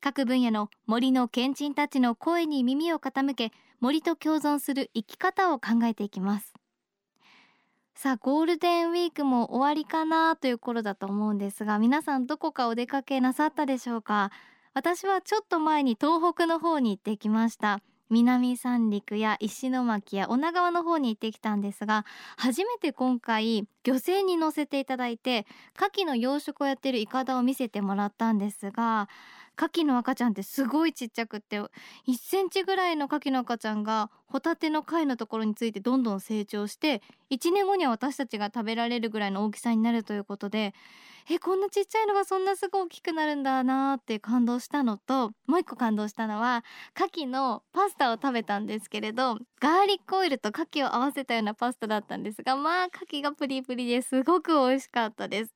各分野の森の賢人たちの声に耳を傾け森と共存する生き方を考えていきます。さあゴールデンウィークも終わりかなという頃だと思うんですが皆さんどこかお出かけなさったでしょうか？私はちょっと前に東北の方に行ってきました。南三陸や石巻や女川の方に行ってきたんですが初めて今回漁船に乗せていただいて牡蠣の養殖をやっているイカダを見せてもらったんですが牡蠣の赤ちゃんってすごいちっちゃくって1センチぐらいの牡蠣の赤ちゃんがホタテの貝のところについてどんどん成長して1年後には私たちが食べられるぐらいの大きさになるということでえこんなちっちゃいのがそんなすごい大きくなるんだなーって感動したのともう一個感動したのは牡蠣のパスタを食べたんですけれどガーリックオイルと牡蠣を合わせたようなパスタだったんですがまあ牡蠣がプリプリですごく美味しかったです。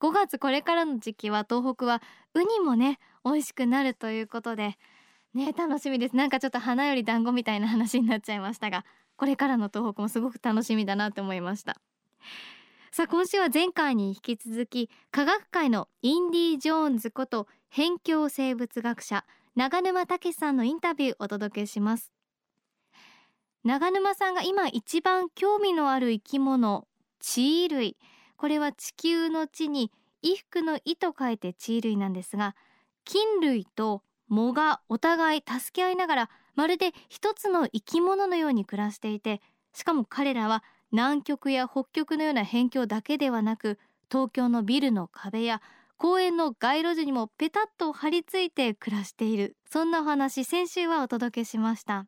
5月これからの時期は東北はウニもね美味しくなるということでね楽しみです。なんかちょっと花より団子みたいな話になっちゃいましたがこれからの東北もすごく楽しみだなと思いました。さあ今週は前回に引き続き科学界のインディ・ジョーンズこと辺境生物学者長沼武さんのインタビューをお届けします。長沼さんが今一番興味のある生き物地衣類。これは地球の地に衣服の衣と書いて地衣類なんですが菌類と藻がお互い助け合いながらまるで一つの生き物のように暮らしていてしかも彼らは南極や北極のような辺境だけではなく東京のビルの壁や公園の街路樹にもペタッと張り付いて暮らしているそんなお話先週はお届けしました。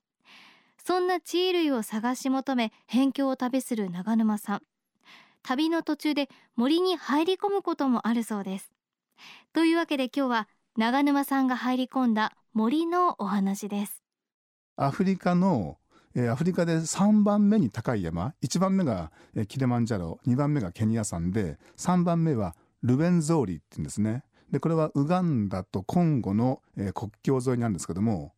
そんな地衣類を探し求め辺境を旅する長沼さん。旅の途中で森に入り込むこともあるそうです。というわけで今日は長沼さんが入り込んだ森のお話です。アフリカのアフリカで3番目に高い山。1番目が、キレマンジャロ。2番目がケニア山で。3番目はルベンゾーリって言うんですね。でこれはウガンダとコンゴの、国境沿いなんですけども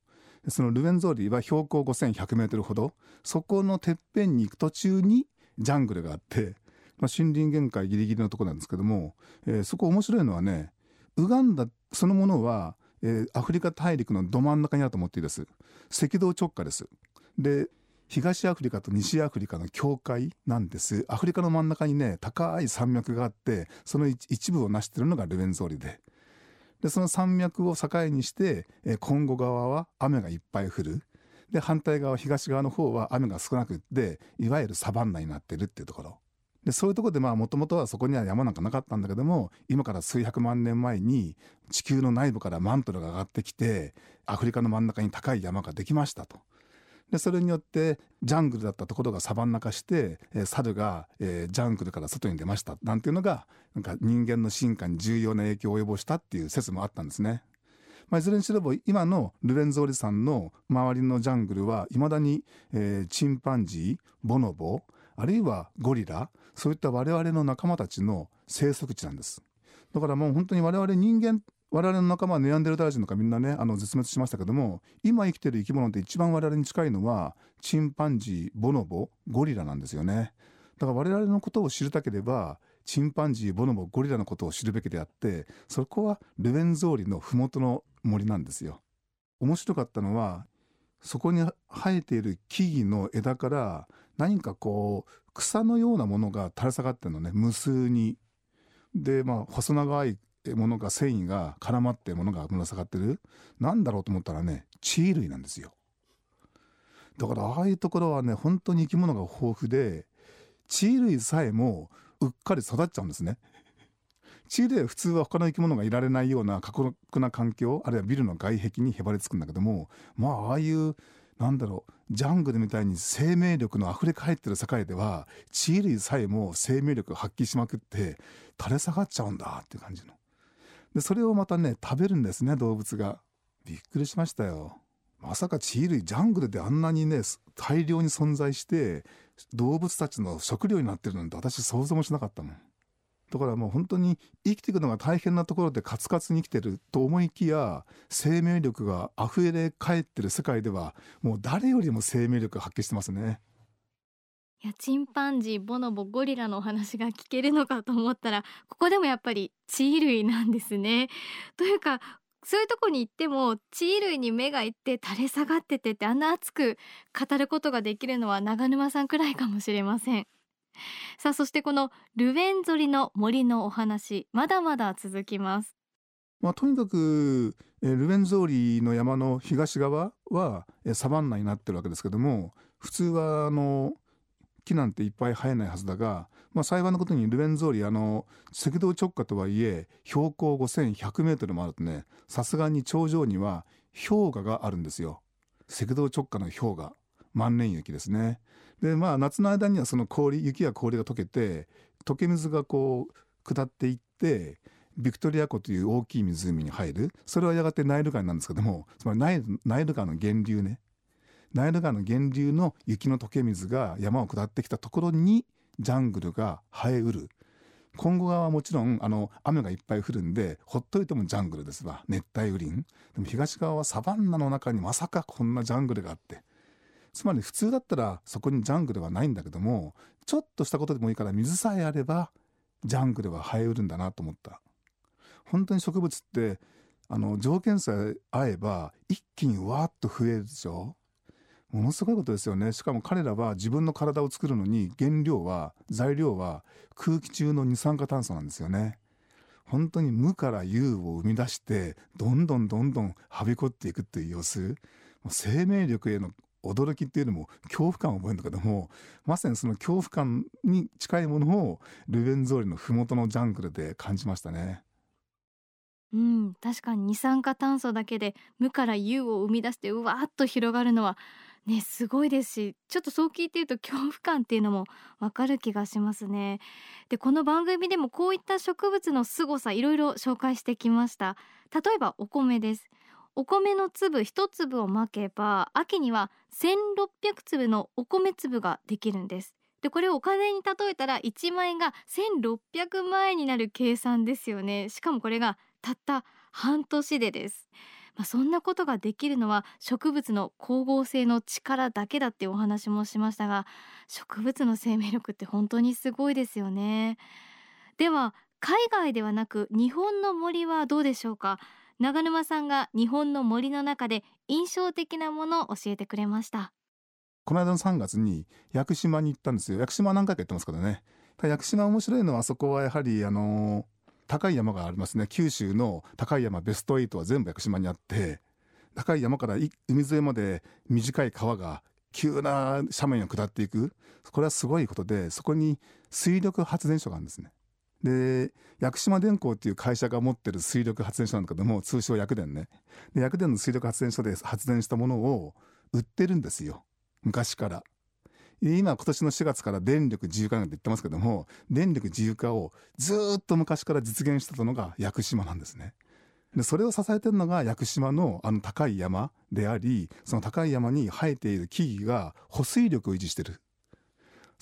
そのルベンゾーリは標高5100メートルほど。そこのてっぺんに行く途中にジャングルがあって、まあ、森林限界ギリギリのとこなんですけども、えー、そこ面白いのはねウガンダそのものは、えー、アフリカ大陸のど真ん中にあると思っていいです。赤道直下です。で東アフリカと西アフリカの境界なんです。アフリカの真ん中にね高い山脈があってその一部を成しているのがルベンゾーリで。でその山脈を境にしてコンゴ側は雨がいっぱい降る。で反対側東側の方は雨が少なくっていわゆるサバンナになってるっていうところ。でそういうとこでまあもともとはそこには山なんかなかったんだけども今から数百万年前に地球の内部からマントルが上がってきてアフリカの真ん中に高い山ができましたと。でそれによってジャングルだったところがサバンナ化して、えー、猿が、えー、ジャングルから外に出ましたなんていうのがなんか人間の進化に重要な影響を及ぼしたっていう説もあったんですね。まあ、いずれにしろ今のルベンゾーリ山の周りのジャングルはいまだに、えー、チンパンジーボノボあるいはゴリラそういった我々の仲間たちの生息地なんです。だからもう本当に我々人間我々の仲間はネアンデルター人とかみんなねあの絶滅しましたけども今生きてる生き物って一番我々に近いのはチンパンジーボノボゴリラなんですよね。だから我々のことを知りたければチンパンジーボノボゴリラのことを知るべきであってそこはルベンゾーリの麓の森なんですよ。面白かったのはそこに生えている木々の枝から何かこう草のようなものが垂れ下がってるのね。無数に。でまあ細長いものが繊維が絡まってものがぶら下がってる。なんだろうと思ったらね地衣類なんですよ。だからああいうところはね本当に生き物が豊富で地衣類さえもうっかり育っちゃうんですね。地衣類は普通は他の生き物がいられないような過酷な環境あるいはビルの外壁にへばりつくんだけどもまあああいうなんだろうジャングルみたいに生命力の溢れ返ってる世界では地衣類さえも生命力を発揮しまくって垂れ下がっちゃうんだっていう感じの。でそれをまたね食べるんですね動物が。びっくりしましたよ。まさか地衣類ジャングルであんなにね大量に存在して動物たちの食料になってるなんて私想像もしなかったもん。だからもう本当に生きていくのが大変なところでカツカツに生きてると思いきや生命力が溢れ返ってる世界ではもう誰よりも生命力発揮してますね。いやチンパンジーボノボゴリラのお話が聞けるのかと思ったらここでもやっぱり地衣類なんですね。というかそういうとこに行っても地衣類に目がいって垂れ下がっててってあんな熱く語ることができるのは長沼さんくらいかもしれません。さあそしてこのルベンゾリの森のお話まだまだ続きます。まあ、とにかくルベンゾーリの山の東側はサバンナになってるわけですけども普通はあの木なんていっぱい生えないはずだが、まあ、幸いなことにルベンゾーリあの赤道直下とはいえ標高5100メートルもあるとねさすがに頂上には氷河があるんですよ。赤道直下の氷河。万年雪ですね。でまあ夏の間にはその氷雪や氷が溶けて溶け水がこう下っていってビクトリア湖という大きい湖に入る。それはやがてナイル川なんですけどもつまりナイル川の源流ね。ナイル川の源流の雪の溶け水が山を下ってきたところにジャングルが生えうる。今後側はもちろんあの雨がいっぱい降るんでほっといてもジャングルですわ。熱帯雨林。でも東側はサバンナの中にまさかこんなジャングルがあって。つまり普通だったらそこにジャングルはないんだけどもちょっとしたことでもいいから水さえあればジャングルは生えうるんだなと思った。本当に植物ってあの条件さえ合えば一気にわーっと増えるでしょ。ものすごいことですよね。しかも彼らは自分の体を作るのに原料は材料は空気中の二酸化炭素なんですよね。本当に無から有を生み出してどんどんどんどんはびこっていくっていう様子。生命力への驚きっていうのも恐怖感を覚えるんだけどもまさにその恐怖感に近いものをルベンゾーリの麓のジャングルで感じましたね。うん、確かに二酸化炭素だけで無から有を生み出してうわーっと広がるのはねすごいですしちょっとそう聞いてると恐怖感っていうのもわかる気がしますね。でこの番組でもこういった植物の凄さいろいろ紹介してきました。例えばお米です。お米の粒一粒をまけば秋には1600粒のお米粒ができるんです。でこれをお金に例えたら1万円が1600万円になる計算ですよね。しかもこれがたった半年でです。まあ、そんなことができるのは植物の光合成の力だけだってお話もしましたが植物の生命力って本当にすごいですよね。では海外ではなく日本の森はどうでしょうか？長沼さんが日本の森の中で印象的なものを教えてくれました。この間の3月に屋久島に行ったんですよ。屋久島何回か行ってますからね。屋久島面白いのはあそこはやはりあの高い山がありますね。九州の高い山ベスト8は全部屋久島にあって高い山から海沿いまで短い川が急な斜面を下っていく。これはすごいことでそこに水力発電所があるんですね。で屋久島電工っていう会社が持ってる水力発電所なんだけども通称薬電ね。で薬電の水力発電所で発電したものを売ってるんですよ。昔から。今今年の4月から電力自由化なんて言ってますけども電力自由化をずっと昔から実現してたのが屋久島なんですね。でそれを支えてるのが屋久島のあの高い山でありその高い山に生えている木々が保水力を維持してる。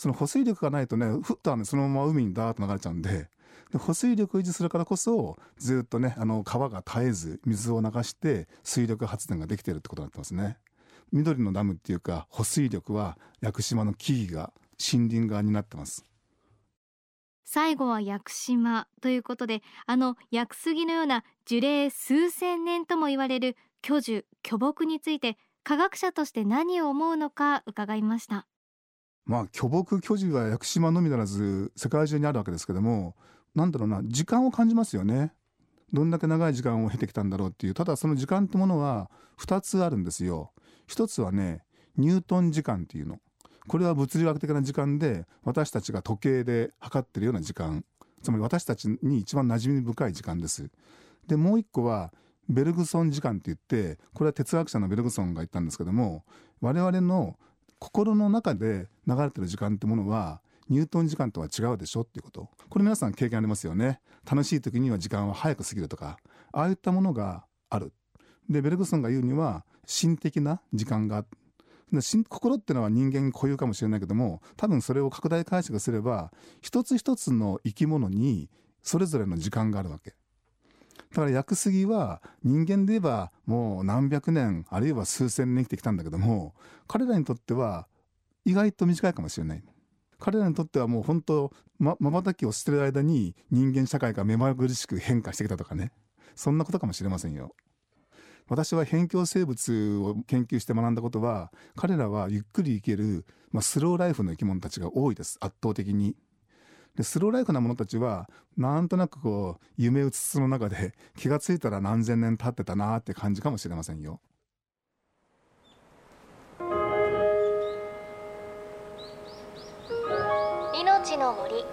その保水力がないとねふっと雨そのまま海にダーッと流れちゃうんでで保水力を維持するからこそずっとねあの川が絶えず水を流して水力発電ができてるってことになってますね。緑のダムっていうか保水力は屋久島の木々が森林側になってます最後は屋久島ということであの屋久杉のような樹齢数千年とも言われる巨樹巨木について科学者として何を思うのか伺いましたまあ巨木巨樹は屋久島のみならず世界中にあるわけですけどもなんだろうな時間を感じますよね。どんだけ長い時間を経てきたんだろうっていう。ただその時間ってものは2つあるんですよ。一つはねニュートン時間っていうの。これは物理学的な時間で私たちが時計で測ってるような時間。つまり私たちに一番馴染み深い時間です。でもう一個はベルグソン時間って言ってこれは哲学者のベルグソンが言ったんですけども我々の心の中で流れてる時間ってものはニュートン時間とは違うでしょっていうこと。これ皆さん経験ありますよね。楽しい時には時間は早く過ぎるとかああいったものがある。でベルグソンが言うには心的な時間が心っていうのは人間固有かもしれないけども多分それを拡大解釈すれば一つ一つの生き物にそれぞれの時間があるわけ。だから屋久杉は人間で言えばもう何百年あるいは数千年生きてきたんだけども彼らにとっては意外と短いかもしれない。彼らにとってはもう本当まばたきをしてる間に人間社会が目まぐるしく変化してきたとかね。そんなことかもしれませんよ。私は辺境生物を研究して学んだことは彼らはゆっくり生きる、まあ、スローライフの生き物たちが多いです。圧倒的に。でスローライフな者たちはなんとなくこう夢うつつの中で 気が付いたら何千年経ってたなって感じかもしれませんよ。命の森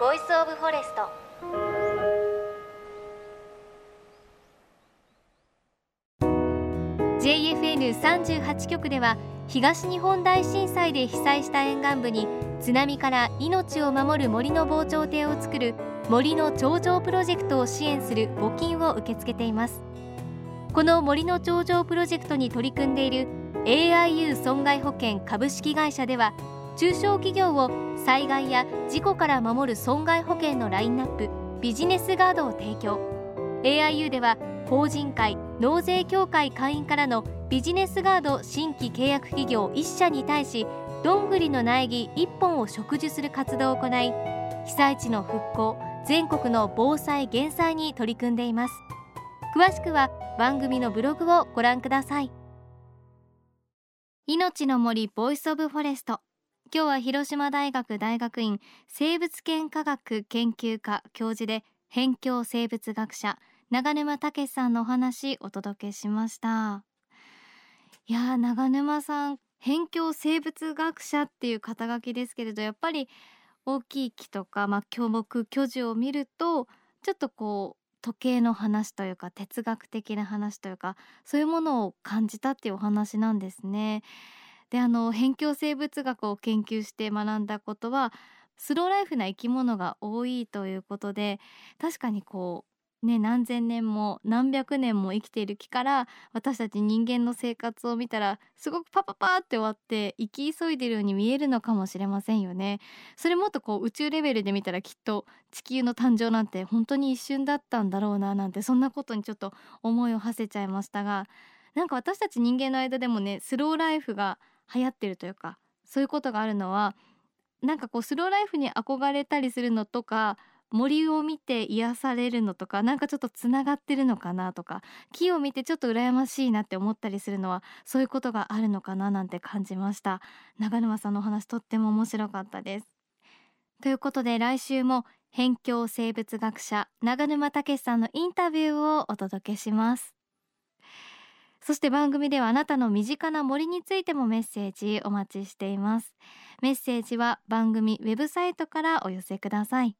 Voice of Forest JFN38 局では東日本大震災で被災した沿岸部に津波から命を守る森の防潮堤を作る森の長城プロジェクトを支援する募金を受け付けています。この森の長城プロジェクトに取り組んでいる AIU 損害保険株式会社では中小企業を災害や事故から守る損害保険のラインナップビジネスガードを提供。AIU では法人会納税協会会員からのビジネスガード新規契約企業1社に対しどんぐりの苗木1本を植樹する活動を行い被災地の復興全国の防災減災に取り組んでいます。詳しくは番組のブログをご覧ください。命の森 Voice of Forest。今日は広島大学大学院生物圏科学研究科教授で辺境生物学者長沼毅さんのお話お届けしましたいや長沼さん辺境生物学者っていう肩書きですけれどやっぱり大きい木とか、まあ、巨木巨樹を見るとちょっとこう時計の話というか哲学的な話というかそういうものを感じたっていうお話なんですね。であの辺境生物学を研究して学んだことはスローライフな生き物が多いということで確かにこうね、何千年も何百年も生きている木から私たち人間の生活を見たらすごくパパパって終わって生き急いでるように見えるのかもしれませんよね。それもっとこう宇宙レベルで見たらきっと地球の誕生なんて本当に一瞬だったんだろうななんてそんなことにちょっと思いを馳せちゃいましたがなんか私たち人間の間でもねスローライフが流行ってるというかそういうことがあるのはなんかこうスローライフに憧れたりするのとか森を見て癒されるのとかなんかちょっとつながってるのかなとか木を見てちょっと羨ましいなって思ったりするのはそういうことがあるのかななんて感じました。長沼さんのお話とっても面白かったです。ということで来週も辺境生物学者長沼毅さんのインタビューをお届けします。そして番組ではあなたの身近な森についてもメッセージお待ちしています。メッセージは番組ウェブサイトからお寄せください。